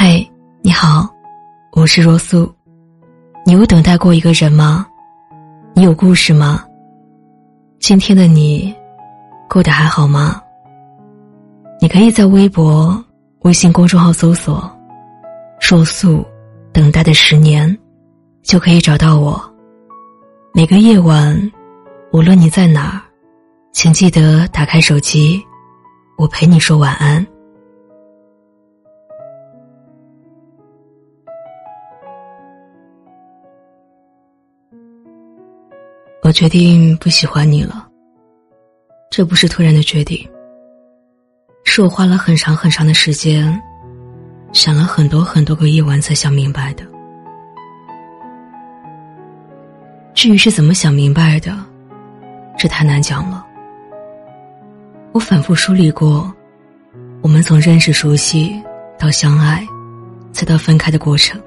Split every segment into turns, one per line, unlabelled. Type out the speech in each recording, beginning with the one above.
嗨，你好，我是若素。你有等待过一个人吗？你有故事吗？今天的你过得还好吗？你可以在微博、微信公众号搜索“若素等待的十年”，就可以找到我。每个夜晚，无论你在哪儿，请记得打开手机，我陪你说晚安。我决定不喜欢你了。这不是突然的决定，是我花了很长很长的时间，想了很多很多个夜晚才想明白的。至于是怎么想明白的，这太难讲了。我反复梳理过，我们从认识、熟悉到相爱，再到分开的过程，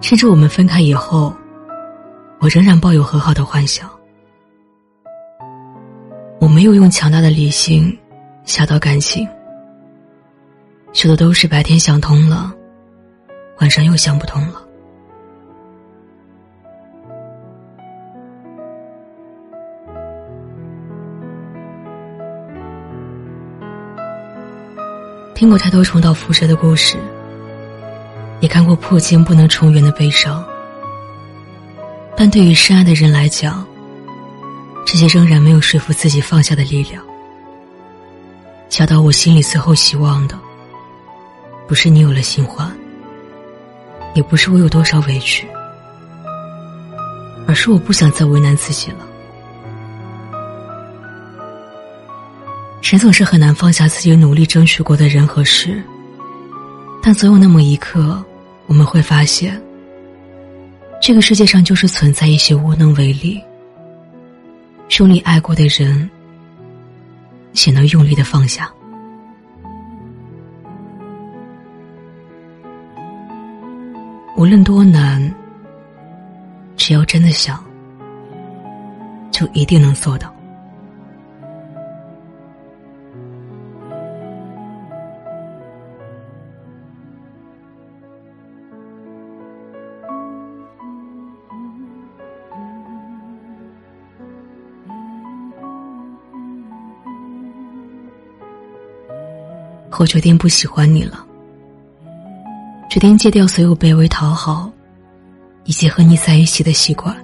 甚至我们分开以后。我仍然抱有和好的幻想，我没有用强大的理性下到感情，说的都是白天想通了，晚上又想不通了。听过太多重蹈覆辙的故事，也看过破镜不能重圆的悲伤。但对于深爱的人来讲，这些仍然没有说服自己放下的力量。小到我心里最后希望的，不是你有了新欢，也不是我有多少委屈，而是我不想再为难自己了。人总是很难放下自己努力争取过的人和事，但总有那么一刻，我们会发现。这个世界上就是存在一些无能为力、用力爱过的人，显得用力的放下。无论多难，只要真的想，就一定能做到。我决定不喜欢你了，决定戒掉所有卑微讨好，以及和你在一起的习惯。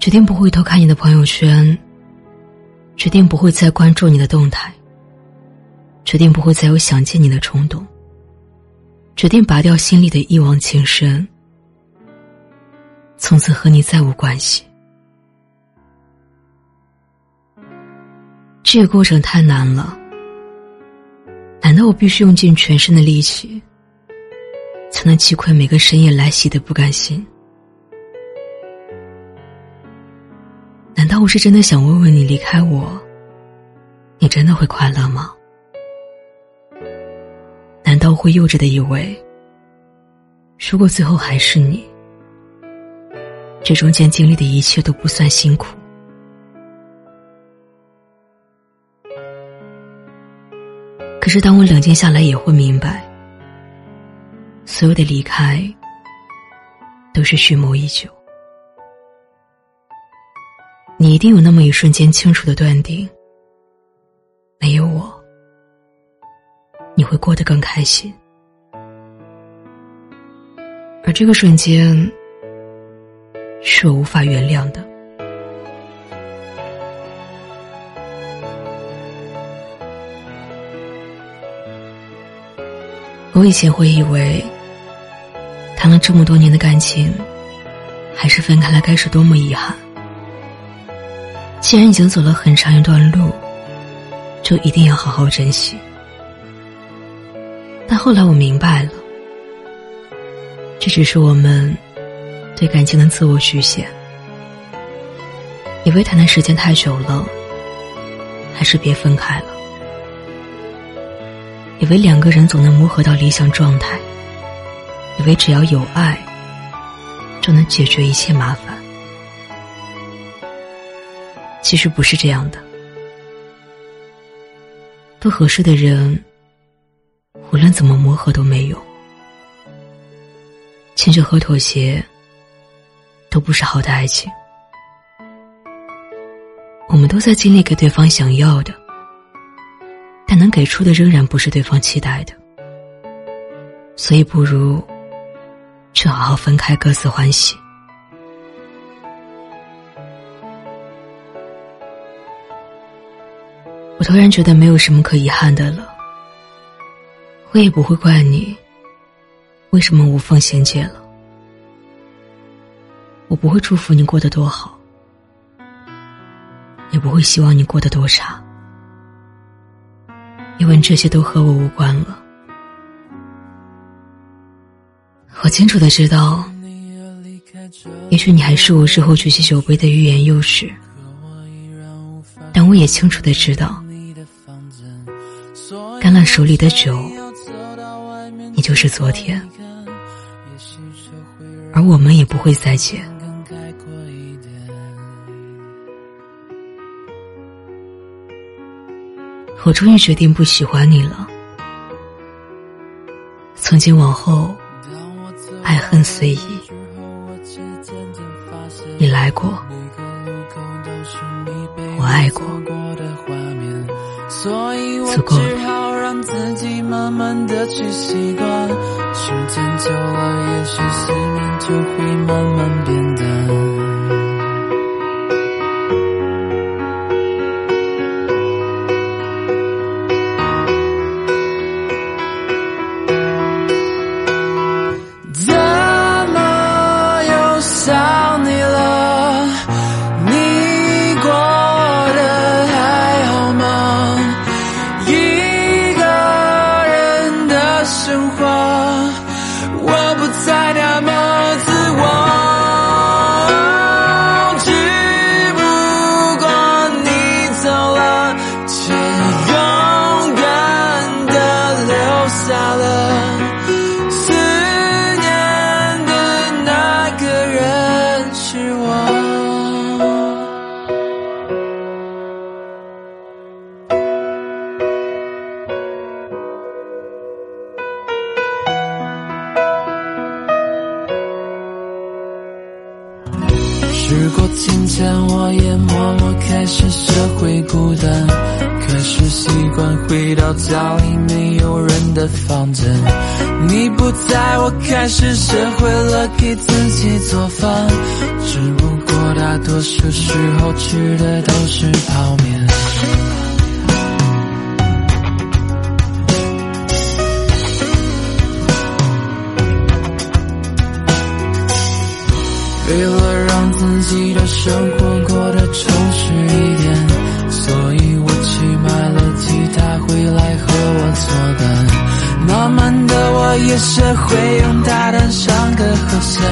决定不会偷看你的朋友圈，决定不会再关注你的动态，决定不会再有想见你的冲动，决定拔掉心里的一往情深，从此和你再无关系。这个过程太难了。难道我必须用尽全身的力气，才能击溃每个深夜来袭的不甘心？难道我是真的想问问你，离开我，你真的会快乐吗？难道我会幼稚的以为，如果最后还是你，这中间经历的一切都不算辛苦？可是，当我冷静下来，也会明白，所有的离开都是蓄谋已久。你一定有那么一瞬间清楚的断定，没有我，你会过得更开心。而这个瞬间，是我无法原谅的。我以前会以为，谈了这么多年的感情，还是分开了该是多么遗憾。既然已经走了很长一段路，就一定要好好珍惜。但后来我明白了，这只是我们对感情的自我局限。以为谈的时间太久了，还是别分开了。以为两个人总能磨合到理想状态，以为只要有爱，就能解决一切麻烦。其实不是这样的，不合适的人，无论怎么磨合都没用。迁就和妥协都不是好的爱情。我们都在尽力给对方想要的，能给出的仍然不是对方期待的。所以，不如去好好分开，各自欢喜。我突然觉得没有什么可遗憾的了，我也不会怪你。为什么无缝衔接了？我不会祝福你过得多好，也不会希望你过得多差，因为这些都和我无关了。我清楚的知道，也许你还是我日后举起酒杯的欲言又止，但我也清楚的知道。干了手里的酒，你就是昨天，而我们也不会再见。我终于决定不喜欢你了。从今往后，爱恨随意。你来过，我爱过，足够了。
让自己慢慢的去习惯，时间久了，也许思念就会慢慢时过境迁，我也默默开始学会孤单，开始习惯回到家里没有人的房间。你不在我开始学会了给自己做饭，只不过大多数时候吃的都是泡面。为了自己的生活过得充实一点，所以我去买了吉他回来和我作伴。慢慢的，我也学会用它弹上个和弦，